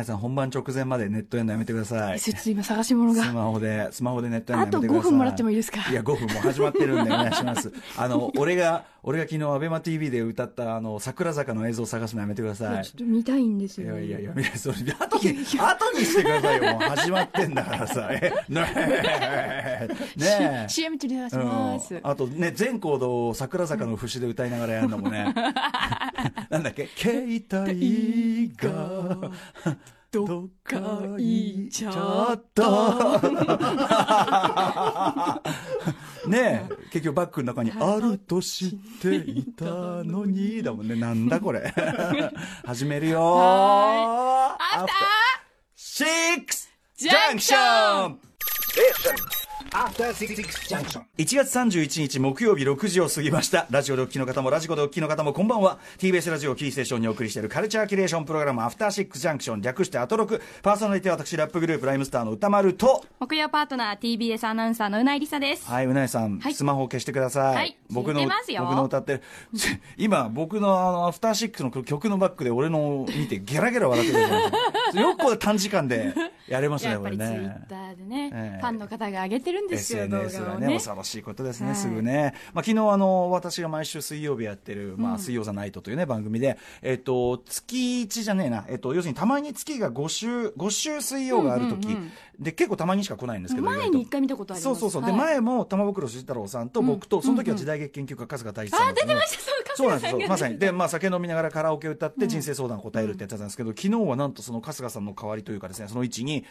皆さん本番直前までネットやるのやめてください。ちょっと今探し物が。スマホで、スマホでネットやるのやめてください。あと5分もらってもいいですか？いや、5分も始まってるんでお願いします。あの、俺が、俺が昨日アベマ TV で歌った、あの、桜坂の映像を探すのやめてください。ちょっと見たいんですいよ、やいやいや、見ない、それ、後に、後にしてくださいよ。もう始まってんだからさ。え、ねえ。ねえ。CM 中に流します。うんあとね、全コードを桜坂の節で歌いながらやるのもね。なんだっけ？携帯が、どっか行っちゃった。ねえ、結局バッグの中にあると知っていたのに、だもんね。なんだこれ。始めるよはアフターシックスジジャンクショョン.1月31日木曜日6時を過ぎました。ラジオでお聞きの方もラジコでお聞きの方もこんばんは。TBS ラジオキーステーションにお送りしているカルチャーキュレーションプログラムアフターシックスジャンクション略してアトロク。パーソナリティは私ラップグループライムスターの歌丸と、木曜パートナー TBS アナウンサーのうないりさです。はい、うなえさん、はいスマホを消してください。はい僕の、消えてますよ僕の歌ってる。今、僕のあの、アフターシックスの曲のバックで俺の見てゲラゲラ笑ってるじゃないですか よくこれ短時間でやれますね、やっぱこれツイッ。ターでね、ええ。ファンの方が上げてるんですよ、動 SNS がね、ね。恐ろしいことですね、はい。すぐね。まあ、昨日あの、私が毎週水曜日やってる、まあ、水曜ザナイトというね、番組で、えっと、月1じゃねえな、えっと、要するにたまに月が5週、5週水曜があるとき、うんうんうん。で、結構たまにしか来ないんですけど、前に一回見たことあります。そうそうそう。で、はい。前も玉袋筋太郎さんと僕と、その時は時代劇研究家春日大地さん。あ、出てました、そう、そうなんですよ。まさに。で、まあ、酒飲みながらカラオケ歌って人生相談を答えるってやつなんですけど、昨日はなんとその春日さんの代わりというかですね、その位置に、me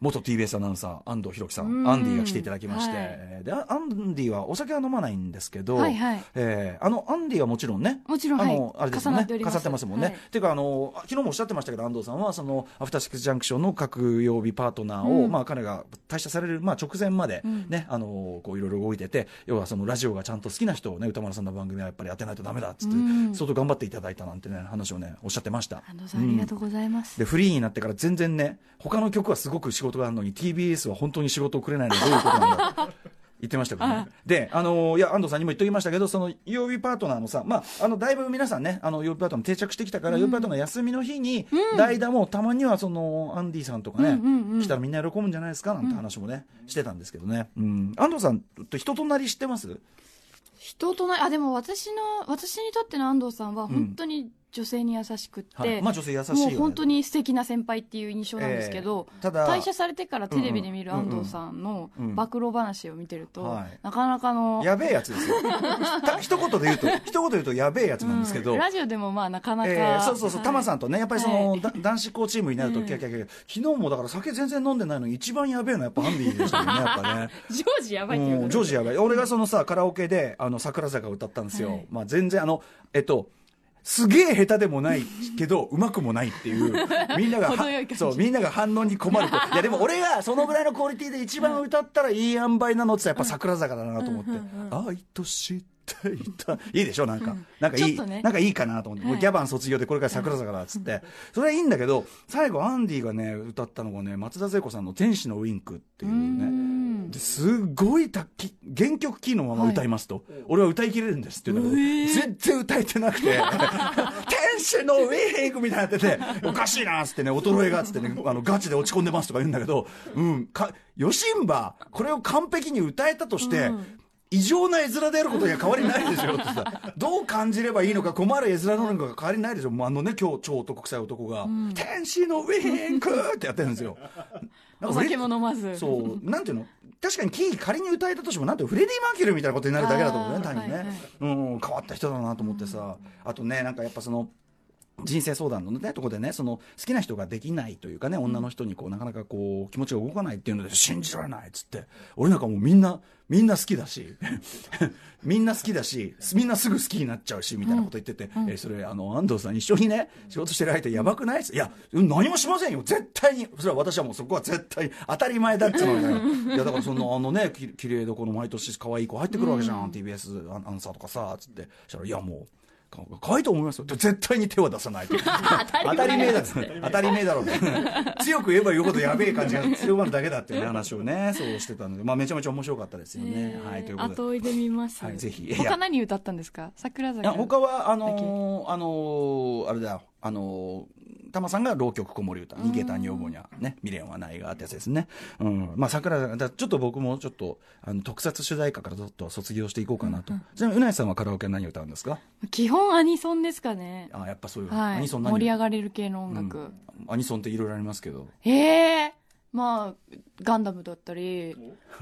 元 TBS アナウンサー、安藤弘樹さん、うん。アンディが来ていただきまして、はい。で、あアンディはお酒は飲まないんですけど、はいはい。えーあの、アンディはもちろんね、もちろんあの、はい。あれですもんね重なってます。飾ってますもんね。はい。っていうか、あの、昨日もおっしゃってましたけど、安藤さんは、その、アフターシックスジャンクションの各曜日パートナーを、うん。まあ、彼が退社される、まあ、直前までうん。ね、あの、こう、いろいろ動いてて、要はそのラジオがちゃんと好きな人をね、歌丸さんの番組はやっぱり当てないとダメだっつって、うん。相当頑張っていただいたなんてね、話をね、おっしゃってました。安藤さん、ありがとうございます。で、フリーになってから全然ね、他の曲はすごく仕事があるのに、TBS は本当に仕事をくれないのはどういうことなんだ？言ってましたけどね。で、あのいや、安藤さんにも言っときましたけど、その、曜日パートナーのさ、まあ、あの、だいぶ皆さんね、あの、曜日パートナー定着してきたから、曜日パートナー休みの日に、代打もたまには、その、アンディさんとかね、来たらみんな喜ぶんじゃないですか、なんて話もね、してたんですけどね。うん。安藤さんと人となり知ってます？人となり、あ、でも私の、私にとっての安藤さんは本当に女性に優しくって、はい。まあ、女性優しいよ、ね。もう本当に素敵な先輩っていう印象なんですけど、ええ。ただ退社されてからテレビで見る安藤さんのうんうん。暴露話を見てると、はい。なかなかの、やべえやつですよ。た一言で言うと、一言で言うとやべえやつなんですけど、うん。ラジオでもまあなかなか、えーそうそうそう、タマさんとね、やっぱりその、はい。だ男子校チームになると、うん。キャキャキャ昨日もだから酒全然飲んでないのに、一番やべえのはやっぱアンディでしたよね、やっぱね。ジョージやばいっていううんジョージやばい。俺がそのさ、カラオケで、あの、桜坂を歌ったんですよ。はい。まあ全然、あの、えっと、すげえ下手でもないけど、うまくもないっていう、みんながそう、みんなが反応に困ると。いや、でも俺がそのぐらいのクオリティで一番歌ったらいい塩梅なのってやっぱ桜坂だなと思って、愛と知っていた。いいでしょ？なんか。なんかいい、なんかいいかなと思って。ギャバン卒業でこれから桜坂だっつって。それはいいんだけど、最後アンディがね、歌ったのがね、松田聖子さんの天使のウインクっていうね。うん。ですごいたき原曲キーのまま歌いますと、俺は歌いきれるんですって言うんだけど、全然歌えてなくて。天使のウィングみたいになってておかしいなっつってね衰えがっつってねあのガチで落ち込んでますとか言うんだけどうんかヨシンバこれを完璧に歌えたとして、異常な絵面であることには変わりないですよってさどう感じればいいのか困る絵面ののか変わりないでしょ。もうあのね今日超男臭い男が、天使のウィンクってやってるんですよ。なんお酒も飲まず。そう、なんていうの？確かにキー仮に歌えたとしても、なんてフレディ・マーキュリーみたいなことになるだけだと思うね、単にね、はいはい。うん、変わった人だなと思ってさ、あとね、なんかやっぱその、人生相談のね、とこでね、その、好きな人ができないというかね、女の人にこう、なかなかこう、気持ちが動かないっていうので、信じられないっつって、俺なんかもうみんな、みんな好きだし、みんな好きだし、みんなすぐ好きになっちゃうし、みたいなこと言ってて、えーそれ、あの、安藤さん一緒にね、仕事してる相手やばくないっすいや、うん何もしませんよ。絶対に。それは私はもうそこは絶対当たり前だっつうのに、いや、だからその、あのね、き綺麗どころ毎年可愛い子入ってくるわけじゃん、TBS アナウンサーとかさ、つって。そしたら、いや、もう、かいと思いますよ。絶対に手は出さない。当たり前だ当たり前だろう。強く言えば言うほどやべえ感じが 強まるだけだっていうね、話をね、そうしてたので、まあめちゃめちゃ面白かったですよね。はい、ということで。後追いで見ます。はいぜひ他何歌ったんですか？桜坂。他はあのーあのーあれだよあのータマさんが浪曲子守歌。逃げた女房にはね未練はないがってやつですね。うん。まあ桜だちょっと僕もちょっとあの特撮主題歌からちょっと卒業していこうかなと、ちなみにうなえさんはカラオケは何歌うんですか？基本アニソンですかね。あやっぱそういう、はい。アニソン何？盛り上がれる系の音楽。うん。アニソンっていろいろありますけど。ええまあ、ガンダムだったり、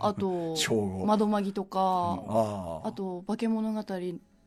あと 窓マギとか、あああと、化け物語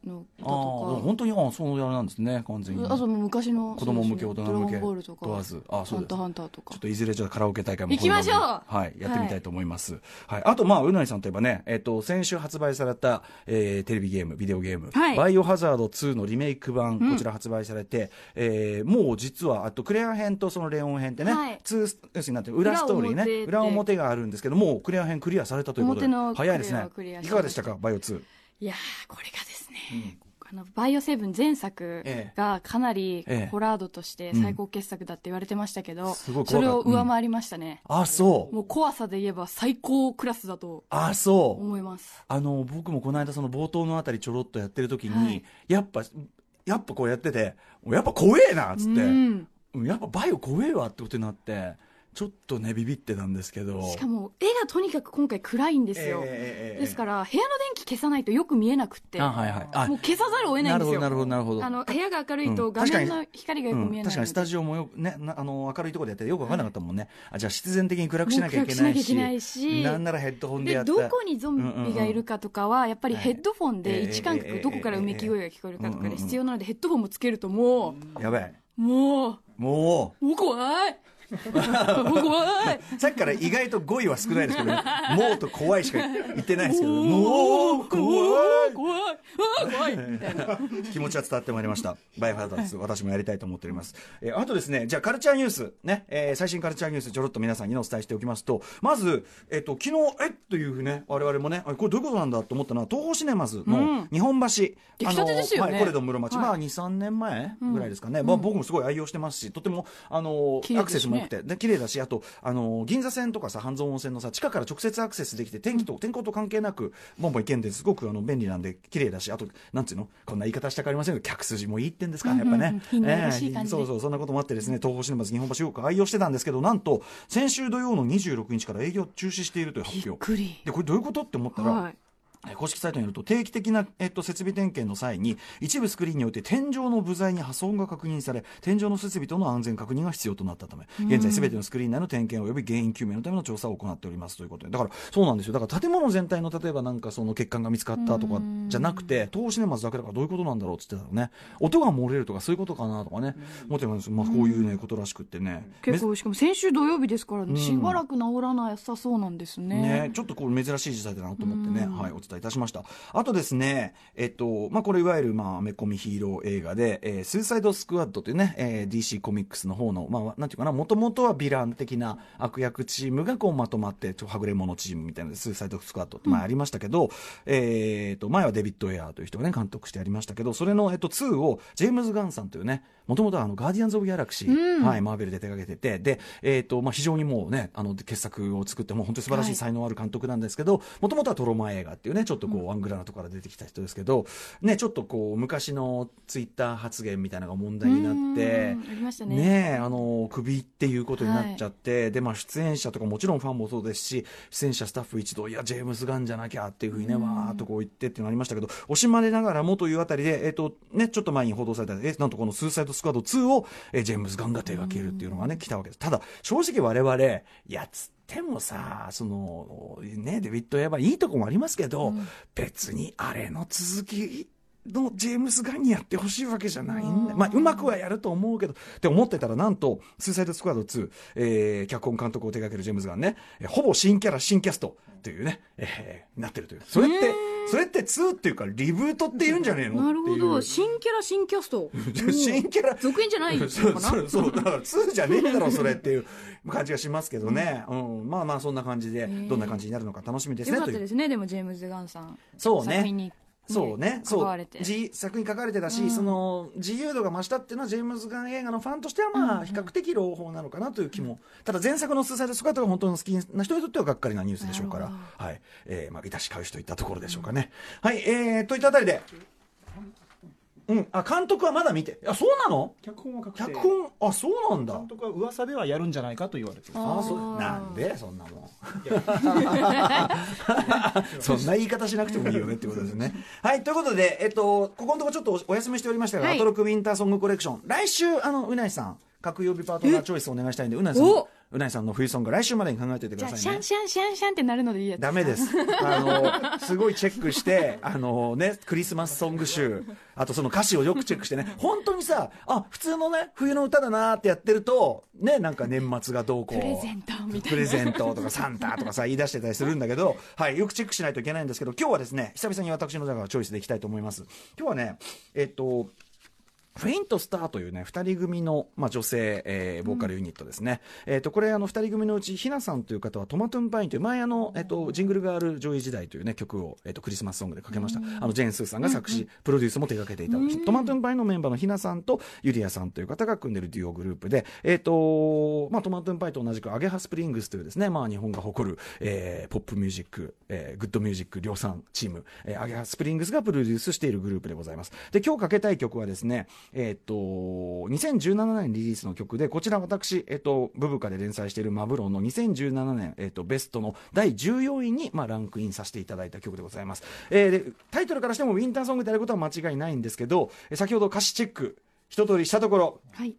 の歌ああと本当にあそうやれなんですね完全に。か、あと昔の、子供向け大人向け問わず。あそうです。ハンターハンターとか。ちょっ。といずれじゃあカラオケ大会も行きましょう。はい、やってみたいと思います。はい。あと、まあ、うなりさんといえばね、えっ、と、先週発売された、えーテレビゲーム、ビデオゲーム、はい。バイオハザード2のリメイク版、こちら発売されて、えーもう実は、あと、クレア編とそのレオン編ってね、はい。ツー要するになんていう裏ストーリーね、裏裏表表があるんですけど、もうクレア編クリアされたということで早いですね。いかがでしたか、バイオ2。いやー、これがですね、あの、バイオセブン前作ええ。がかなりええ。ホラー度として最高傑作だって言われてましたけど、それを上回りましたね。あ、そう。もう怖さで言えば最高クラスだとあ、そう。思います。あの僕もこの間その冒頭のあたりちょろっとやってる時に、はい。やっぱやっぱこうやっててやっぱ怖えなっつって、うん。うんやっぱバイオ怖えわってことになってちょっとねビビってたんですけど。しかも絵がとにかく今回暗いんですよ。ええええですから部屋の電気消さないとよく見えなくって、あはいはい。あもう消さざるを得ないんですよ。なるほどなるほどあの部屋が明るいとうん画面の光がよく見えないうん確かにスタジオもよくねなあの明るいところでやっててよく分からなかったもんね、あじゃあ必然的に暗くしなきゃいけないし。なんならヘッドホンでやでった。どこにゾンビがいるかとかはやっぱりヘッドフォンええで位置感ええ覚どこからうめき声が聞こえるかとかで必要なのでヘッドフォンもつけるともやばいうもう。ももう。怖いもう怖い。うさっきから意外と語彙は少ないですけど、ね、もうと怖いしか言ってないですけどもう怖い。怖い。怖い。い。みたい。な気持ちは伝わってまいりました。バイオハザード2、私もやりたいと思っております。えーあとですね、じゃあカルチャーニュース、ね、えー最新カルチャーニュース、ちょろっと皆さんにねお伝えしておきますと、まず、えっ、と、昨日、えっというふうね、我々もね、あこれどういうことなんだと思ったのは、東宝シネマズの日本橋、出来たてですよね。はい、コレド室町、はい。まあ2、3年前ぐらいですかね、まあ僕もすごい愛用してますし、とても、あのアクセスも良くて、で綺麗だし、あと、あの銀座線とかさ、半蔵温泉のさ、地下から直接アクセスできて、天気と、天候と関係なく、ボンボン行けんですごくあの便利なんで、綺麗だし、あと、なんていうの？こんな言い方したくありませんけど、客筋もいいってんですか、やっぱね。品が欲しい感じ。でそうそう、そんなこともあってですね、東宝シネマズ日本橋よく愛用してたんですけど、なんと、先週土曜の26日から営業中止しているという発びっ表。くり。で、これどういうことって思ったら、はい。えー公式サイトによると定期的な、えっと、設備点検の際に一部スクリーンにおいて天井の部材に破損が確認され天井の設備との安全確認が必要となったため現在すべてのスクリーン内の点検及び原因究明のための調査を行っておりますということでだからそうなんですよ。だから建物全体の例えばなんかその欠陥が見つかったとかじゃなくて東宝シネマズだけだからどういうことなんだろうって言ってたのね音が漏れるとかそういうことかなとかね思ってます、まあ、こういうねことらしくってね。結構しかも先週土曜日ですから、しばらく治らなさそうなんですね。ね、ちょっとこう珍しい時代だなと思ってね、はい、お伝えいたしました。あとですね、えっと、まあ、これいわゆる、まあ、アメコミヒーロー映画で、えースーサイドスクワッドというね、えー DC コミックスの方の、まあ、なんていうかな、もともとはヴィラン的な悪役チームがこうまとまって、ちょっとはぐれ者チームみたいなスーサイドスクワッドって前ありましたけど、えっと、前はデビッド・エアーという人がね、監督してやりましたけど、それの、えっと、2を、ジェームズ・ガンさんというね、もともとはあの、ガーディアンズ・オブ・ギャラクシー、はい、マーベルで手掛けてて、で、えっと、まあ、非常にもうね、あの、傑作を作って、もう本当に素晴らしい才能ある監督なんですけど、もともとはトロマ映画っていうね、ちょっとこう、アングラなところから出てきた人ですけど、ね、ちょっとこう、昔のツイッター発言みたいなのが問題になってね。ねえ、あの、首っていうことになっちゃって、で、まあ、出演者とかもちろんファンもそうですし、出演者スタッフ一同、いや、ジェームス・ガンじゃなきゃっていうふうにね、わーっとこう言ってっていうのありましたけど、惜しまれながらもというあたりで、えっ、と、ね、ちょっと前に報道された、え、なんとこのスーサイド・スクワッド2を、えージェームズ・ガンが手掛けるっていうのがね、来たわけです。ただ、正直我々、いや、つってもさ、その、ね、デビッド・エヴァンいいとこもありますけど、別にあれの続き、のジェームス・ガンにやってほしいわけじゃないんだ。まあ、うまくはやると思うけど、って思ってたら、なんと、スーサイド・スクワッド2、えー、脚本監督を手掛けるジェームズ・ガンね、えーほぼ新キャラ、新キャストというね、えーなってるという。それって、それって2っていうか、リブートって言うんじゃねえのなるほど。新キャラ新キャスト。新キャラ、続編じゃないのかそうな？そうそう。だから2じゃねえだろそれっていう 感じがしますけどね、うん。まあまあそんな感じでどんな感じになるのか楽しみですよかったですねでもジェームズ・ガンさん。そうね。作品にそうね、そう。関われて。じ作品に書かれてたし、その自由度が増したっていうのはジェームズ・ガン映画のファンとしてはまあ比較的朗報なのかなという気も、ただ前作の「スーサイド・スクワット」が本当に好きな人にとってはがっかりなニュースでしょうから。はい。えーまあ致し返しといったところでしょうかね、はい。えー、といったあたりでうん、あ監督はまだ見て。あそうなの？脚本は確定。脚本？あそうなんだ。監督は噂ではやるんじゃないかと言われてる。あそう。なんで？そんなもん。そんな言い方しなくてもいいよねってことですね。はいということで、えっと、ここのところちょっとおお休みしておりましたが、はい。アトロックウィンターソングコレクション。来週あのうないさん各曜日パートナーチョイスお願いしたいんでうないさんおうないさんの冬ソング来週までに考えておいてくださいねシャンシャンシャンシャンってなるのでいいやつダメです。あの、すごいチェックして、あのね、クリスマスソング集、あとその歌詞をよくチェックしてね、本当にさ、あ、普通のね、冬の歌だなってやってると、ね、なんか年末がどうこう。プレゼントみたいなプレゼントとかサンタとかさ、言い出してたりするんだけど、はい、よくチェックしないといけないんですけど、今日はですね、久々に私のだからチョイスでいきたいと思います。今日はね、えっと、フェイントスターというね、二人組の、まあ、女性、えーボーカルユニットですね。えっ、と、これ、あの、二人組のうち、ひなさんという方は、トマトンパインという、前、あの、えっ、と、ジングルガール上位時代というね、曲を、えっ、と、クリスマスソングでかけました。あの、ジェーン・スーさんが作詞、プロデュースも手掛けていた、トマトンパインのメンバーのひなさんと、ゆりやさんという方が組んでるデュオグループで、えっ、と、まあ、トマトンパインと同じく、アゲハスプリングスというですね、まあ、日本が誇る、えーポップミュージック、えーグッドミュージック量産チーム、えーアゲハスプリングスがプロデュースしているグループでございます。で、今日かけたい曲はですね、えっ、と、2017年リリースの曲で、こちら私、えっ、と、ブブカで連載しているマブロンの2017年、えっ、と、ベストの第14位に、まあ、ランクインさせていただいた曲でございます。えーで、タイトルからしてもウィンターソングであることは間違いないんですけど、えー先ほど歌詞チェック、一通りしたところ、はい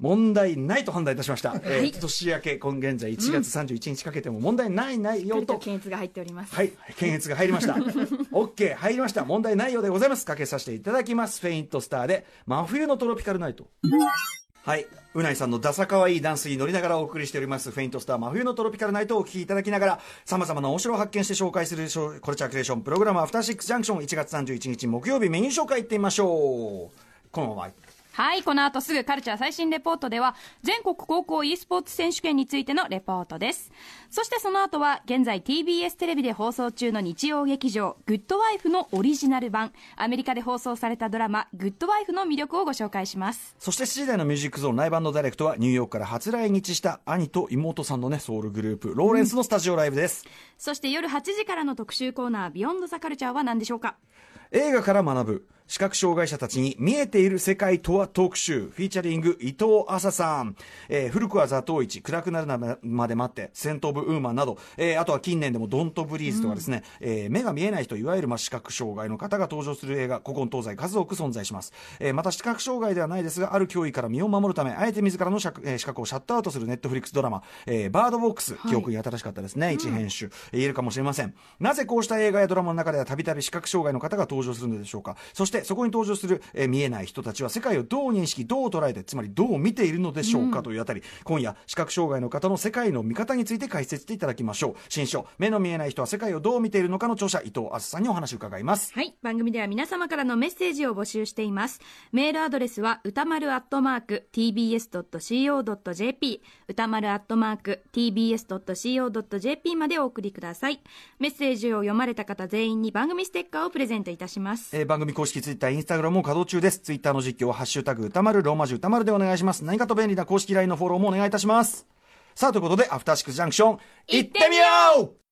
問題ないと判断いたしました。えーはい年明け、今現在1月31日かけても問題ないないよと。検閲が入っておりますはい、検閲が入りました。OK、入りました。問題ないようでございます。かけさせていただきます。フェイントスターで、真冬のトロピカルナイト。はい。うないさんのダサかわいいダンスに乗りながらお送りしております、フェイントスター真冬のトロピカルナイトをお聴きいただきながら、さまざまなお城を発見して紹介するコルチャークレーションプログラム、アフターシックスジャンクション1月31日木曜日メニュー紹介いってみましょう。このまま。はい、この後すぐカルチャー最新レポートでは、全国高校 e スポーツ選手権についてのレポートです。そしてその後は、現在 TBS テレビで放送中の日曜劇場、グッドワイフのオリジナル版、アメリカで放送されたドラマ、グッドワイフの魅力をご紹介します。そして7時台のミュージックゾーンライブダイレクトはニューヨークから初来日した兄と妹さんのね、ソウルグループ、ローレンスのスタジオライブです。そして夜8時からの特集コーナー、ビヨンドザカルチャーは何でしょうか？映画から学ぶ視覚障害者たちに見えている世界とは特集。フィーチャリング伊藤亜紗さん、えー古くは座頭市。暗くなるまで待って。セント・オブ・ウーマンなど、えーあとは近年でもドント・ブリーズとかですね、えー目が見えない人いわゆるまあ視覚障害の方が登場する映画。古今東西数多く存在します、えーまた視覚障害ではないですがある脅威から身を守るためあえて自らの視覚、えー視覚をシャットアウトするネットフリックスドラマ、えーバードボックス、記憶に新しかったですね。一編集、えー言えるかもしれません。なぜこうした映画やドラマの中ではたびたび視覚障害の方が登場するのでしょうか。そしてそこに登場する、えー見えない人たちは世界をどう認識どう捉えてつまりどう見ているのでしょうかというあたり、今夜視覚障害の方の世界の見方について解説していただきましょう新書目の見えない人は世界をどう見ているのかの著者伊藤亜紗さんにお話を伺いますはい。番組では皆様からのメッセージを募集しています。メールアドレスは、歌丸アットマーク tbs.co.jp、歌丸アットマーク tbs.co.jp までお送りください。メッセージを読まれた方全員に番組ステッカーをプレゼントいたします。えー番組公式ツイッター、インスタグラムも稼働中です。ツイッターの実況は、ハッシュタグ、歌丸、ローマ字歌丸でお願いします。何かと便利な公式 LINE のフォローもお願いいたします。さあ、ということで、アフターシックスジャンクション、行ってみよう